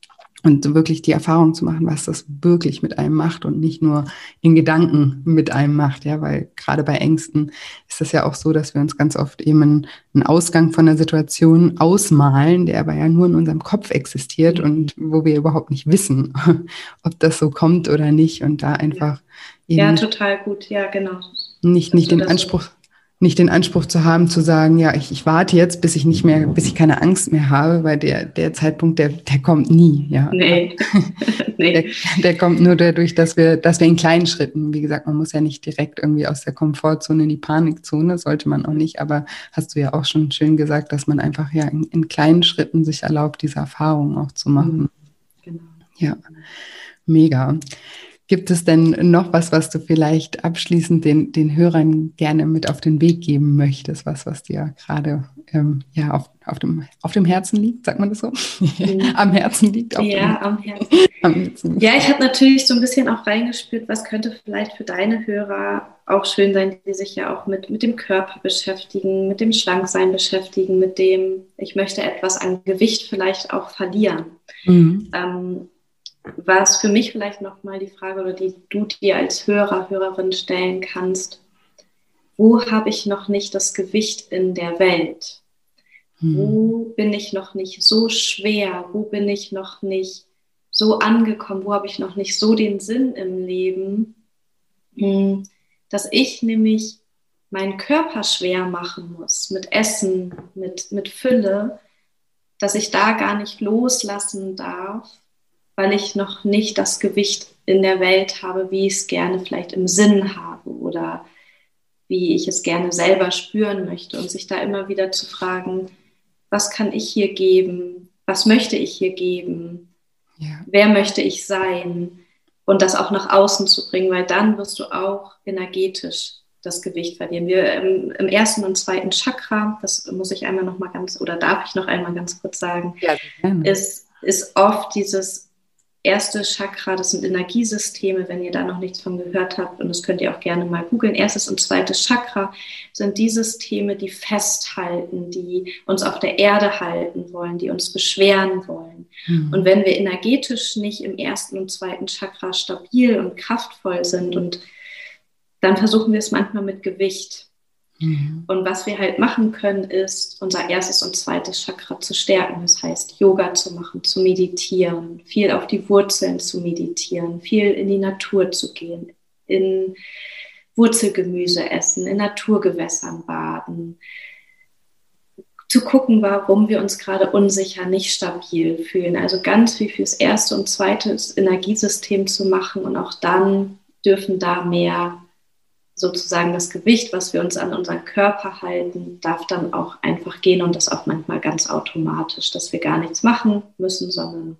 und wirklich die Erfahrung zu machen, was das wirklich mit einem macht und nicht nur in Gedanken mit einem macht, ja, weil gerade bei Ängsten ist es ja auch so, dass wir uns ganz oft eben einen, Ausgang von der Situation ausmalen, der aber ja nur in unserem Kopf existiert und wo wir überhaupt nicht wissen, ob das so kommt oder nicht und da einfach
ja, ja total gut, ja, genau.
Nicht, nicht den Anspruch nicht den Anspruch zu haben, zu sagen, ja, ich, ich warte jetzt, bis ich nicht mehr, bis ich keine Angst mehr habe, weil der, der Zeitpunkt, der, der kommt nie, ja. Nee. nee. Der, der, kommt nur dadurch, dass wir, dass wir in kleinen Schritten, wie gesagt, man muss ja nicht direkt irgendwie aus der Komfortzone in die Panikzone, sollte man auch nicht, aber hast du ja auch schon schön gesagt, dass man einfach ja in, in kleinen Schritten sich erlaubt, diese Erfahrungen auch zu machen. Genau. Ja, mega. Gibt es denn noch was, was du vielleicht abschließend den, den Hörern gerne mit auf den Weg geben möchtest? Was, was dir gerade ähm, ja, auf, auf, dem, auf dem Herzen liegt, sagt man das so? Mhm. am Herzen liegt?
ja, dem, am, Herzen. am Herzen. Ja, ich habe natürlich so ein bisschen auch reingespürt, was könnte vielleicht für deine Hörer auch schön sein, die sich ja auch mit, mit dem Körper beschäftigen, mit dem Schlanksein beschäftigen, mit dem, ich möchte etwas an Gewicht vielleicht auch verlieren. Mhm. Ähm, war es für mich vielleicht nochmal die Frage, oder die du dir als Hörer, Hörerin stellen kannst, wo habe ich noch nicht das Gewicht in der Welt? Hm. Wo bin ich noch nicht so schwer? Wo bin ich noch nicht so angekommen? Wo habe ich noch nicht so den Sinn im Leben, hm, dass ich nämlich meinen Körper schwer machen muss mit Essen, mit, mit Fülle, dass ich da gar nicht loslassen darf weil ich noch nicht das Gewicht in der Welt habe, wie ich es gerne vielleicht im Sinn habe oder wie ich es gerne selber spüren möchte und sich da immer wieder zu fragen, was kann ich hier geben? Was möchte ich hier geben? Ja. Wer möchte ich sein? Und das auch nach außen zu bringen, weil dann wirst du auch energetisch das Gewicht verlieren. Wir im, im ersten und zweiten Chakra, das muss ich einmal noch mal ganz oder darf ich noch einmal ganz kurz sagen, ja, ist, ist oft dieses erste Chakra, das sind Energiesysteme, wenn ihr da noch nichts von gehört habt, und das könnt ihr auch gerne mal googeln. Erstes und zweites Chakra sind die Systeme, die festhalten, die uns auf der Erde halten wollen, die uns beschweren wollen. Mhm. Und wenn wir energetisch nicht im ersten und zweiten Chakra stabil und kraftvoll sind, und dann versuchen wir es manchmal mit Gewicht. Mhm. Und was wir halt machen können, ist unser erstes und zweites Chakra zu stärken. Das heißt, Yoga zu machen, zu meditieren, viel auf die Wurzeln zu meditieren, viel in die Natur zu gehen, in Wurzelgemüse essen, in Naturgewässern baden, zu gucken, warum wir uns gerade unsicher, nicht stabil fühlen. Also ganz viel fürs erste und zweite Energiesystem zu machen und auch dann dürfen da mehr sozusagen das Gewicht, was wir uns an unseren Körper halten, darf dann auch einfach gehen und das auch manchmal ganz automatisch, dass wir gar nichts machen müssen, sondern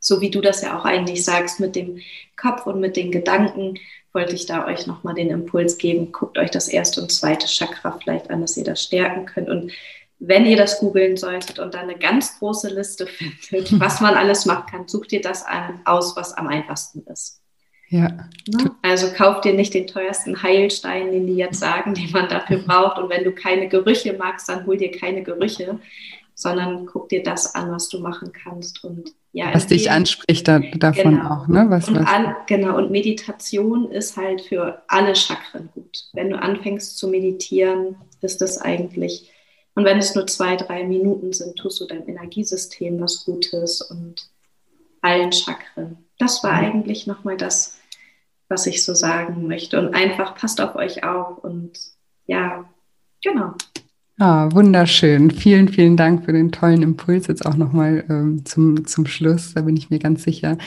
so wie du das ja auch eigentlich sagst, mit dem Kopf und mit den Gedanken, wollte ich da euch nochmal den Impuls geben. Guckt euch das erste und zweite Chakra vielleicht an, dass ihr das stärken könnt. Und wenn ihr das googeln solltet und dann eine ganz große Liste findet, was man alles machen kann, sucht ihr das aus, was am einfachsten ist. Ja. Ne? Also kauf dir nicht den teuersten Heilstein, den die jetzt sagen, den man dafür braucht. Und wenn du keine Gerüche magst, dann hol dir keine Gerüche, sondern guck dir das an, was du machen kannst. Und
ja, was dich anspricht da, davon genau. auch, ne? Was,
und
was?
All, genau, und Meditation ist halt für alle Chakren gut. Wenn du anfängst zu meditieren, ist das eigentlich, und wenn es nur zwei, drei Minuten sind, tust du deinem Energiesystem was Gutes und allen Chakren. Das war eigentlich nochmal das, was ich so sagen möchte. Und einfach passt auf euch auf und ja, genau.
Ah, wunderschön. Vielen, vielen Dank für den tollen Impuls jetzt auch nochmal ähm, zum, zum Schluss. Da bin ich mir ganz sicher,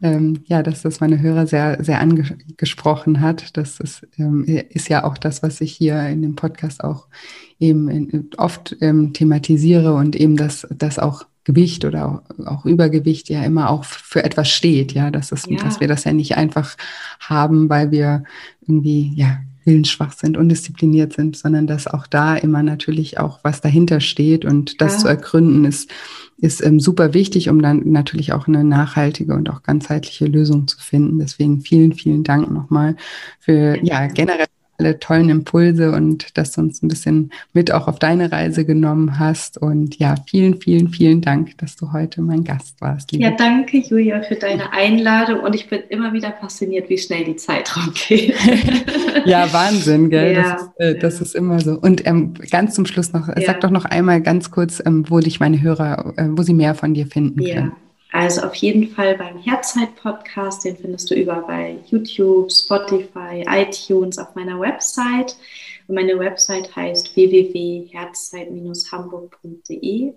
ähm, ja, dass das meine Hörer sehr, sehr angesprochen hat. Das ist, ähm, ist ja auch das, was ich hier in dem Podcast auch eben in, oft ähm, thematisiere und eben, dass, dass auch Gewicht oder auch Übergewicht ja immer auch für etwas steht, ja, dass, es, ja. dass wir das ja nicht einfach haben, weil wir irgendwie, ja, willensschwach sind, undiszipliniert sind, sondern dass auch da immer natürlich auch was dahinter steht und das ja. zu ergründen ist, ist ähm, super wichtig, um dann natürlich auch eine nachhaltige und auch ganzheitliche Lösung zu finden. Deswegen vielen, vielen Dank nochmal für ja generell alle tollen Impulse und dass du uns ein bisschen mit auch auf deine Reise genommen hast. Und ja, vielen, vielen, vielen Dank, dass du heute mein Gast warst.
Ja, danke, Julia, für deine Einladung. Und ich bin immer wieder fasziniert, wie schnell die Zeit rumgeht.
ja, Wahnsinn, gell? Ja, das, ist, äh, das ist immer so. Und ähm, ganz zum Schluss noch, ja. sag doch noch einmal ganz kurz, ähm, wo dich meine Hörer, äh, wo sie mehr von dir finden ja. können.
Also auf jeden Fall beim Herzzeit-Podcast, den findest du über bei YouTube, Spotify, iTunes, auf meiner Website. Und meine Website heißt www.herzzeit-hamburg.de.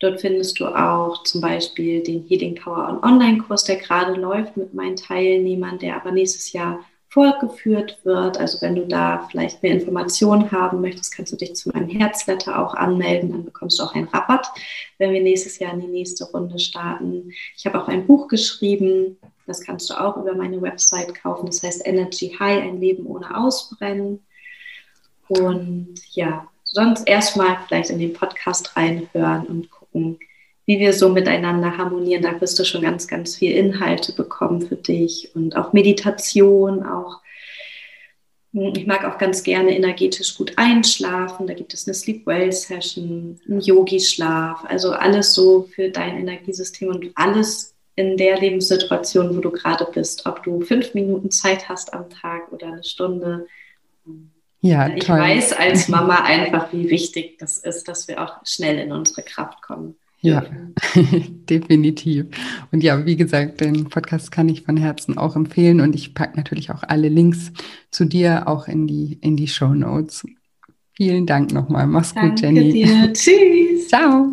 Dort findest du auch zum Beispiel den Healing Power Online-Kurs, der gerade läuft mit meinen Teilnehmern, der aber nächstes Jahr fortgeführt wird. Also wenn du da vielleicht mehr Informationen haben möchtest, kannst du dich zu meinem Herzletter auch anmelden. Dann bekommst du auch einen Rabatt, wenn wir nächstes Jahr in die nächste Runde starten. Ich habe auch ein Buch geschrieben. Das kannst du auch über meine Website kaufen. Das heißt Energy High, ein Leben ohne Ausbrennen. Und ja, sonst erstmal vielleicht in den Podcast reinhören und gucken, wie wir so miteinander harmonieren. Da wirst du schon ganz, ganz viel Inhalte bekommen für dich und auch Meditation, auch hm, ich mag auch ganz gerne energetisch gut einschlafen. Da gibt es eine Sleep Well Session, einen Yogi-Schlaf, also alles so für dein Energiesystem und alles in der Lebenssituation, wo du gerade bist. Ob du fünf Minuten Zeit hast am Tag oder eine Stunde. Ja, ich toll. weiß als Mama einfach, wie wichtig das ist, dass wir auch schnell in unsere Kraft kommen.
Ja, definitiv. Und ja, wie gesagt, den Podcast kann ich von Herzen auch empfehlen und ich packe natürlich auch alle Links zu dir auch in die, in die Show Notes. Vielen Dank nochmal. Mach's Danke gut, Jenny.
Dir. Tschüss.
Ciao.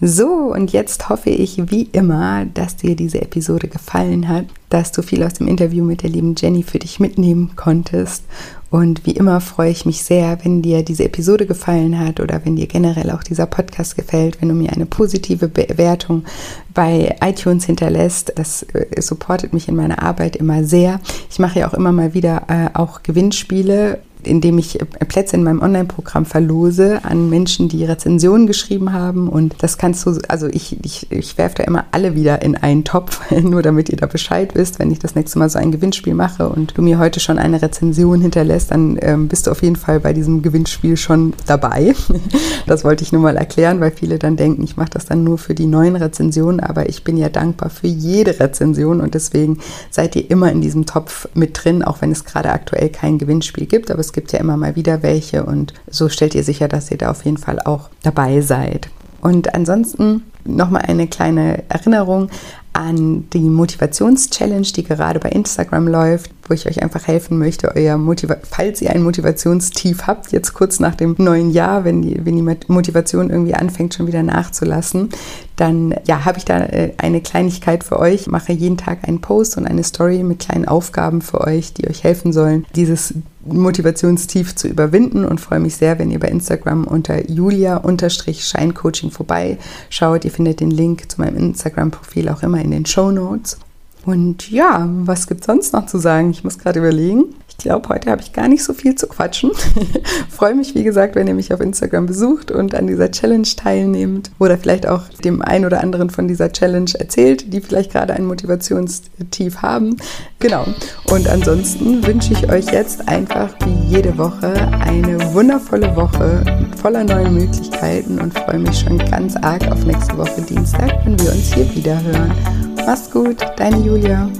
So, und jetzt hoffe ich wie immer, dass dir diese Episode gefallen hat, dass du viel aus dem Interview mit der lieben Jenny für dich mitnehmen konntest. Und wie immer freue ich mich sehr, wenn dir diese Episode gefallen hat oder wenn dir generell auch dieser Podcast gefällt, wenn du mir eine positive Bewertung bei iTunes hinterlässt. Das äh, supportet mich in meiner Arbeit immer sehr. Ich mache ja auch immer mal wieder äh, auch Gewinnspiele indem ich äh, Plätze in meinem Online-Programm verlose an Menschen, die Rezensionen geschrieben haben. Und das kannst du, also ich, ich, ich werfe da immer alle wieder in einen Topf, nur damit ihr da Bescheid wisst, wenn ich das nächste Mal so ein Gewinnspiel mache und du mir heute schon eine Rezension hinterlässt, dann ähm, bist du auf jeden Fall bei diesem Gewinnspiel schon dabei. das wollte ich nur mal erklären, weil viele dann denken, ich mache das dann nur für die neuen Rezensionen, aber ich bin ja dankbar für jede Rezension und deswegen seid ihr immer in diesem Topf mit drin, auch wenn es gerade aktuell kein Gewinnspiel gibt, aber es gibt ja immer mal wieder welche und so stellt ihr sicher, dass ihr da auf jeden Fall auch dabei seid. Und ansonsten nochmal eine kleine Erinnerung an die Motivations-Challenge, die gerade bei Instagram läuft, wo ich euch einfach helfen möchte, euer Motiva falls ihr ein Motivationstief habt, jetzt kurz nach dem neuen Jahr, wenn die, wenn die Motivation irgendwie anfängt, schon wieder nachzulassen, dann ja, habe ich da äh, eine Kleinigkeit für euch. Ich mache jeden Tag einen Post und eine Story mit kleinen Aufgaben für euch, die euch helfen sollen, dieses Motivationstief zu überwinden und freue mich sehr, wenn ihr bei Instagram unter julia-scheincoaching vorbeischaut. Ihr findet den Link zu meinem Instagram-Profil auch immer in den Show Notes. Und ja, was gibt sonst noch zu sagen? Ich muss gerade überlegen. Ich glaube, heute habe ich gar nicht so viel zu quatschen. Freue mich, wie gesagt, wenn ihr mich auf Instagram besucht und an dieser Challenge teilnehmt oder vielleicht auch dem einen oder anderen von dieser Challenge erzählt, die vielleicht gerade ein Motivationstief haben. Genau. Und ansonsten wünsche ich euch jetzt einfach wie jede Woche eine wundervolle Woche voller neuen Möglichkeiten und freue mich schon ganz arg auf nächste Woche Dienstag, wenn wir uns hier wieder hören. Mach's gut, deine Julia.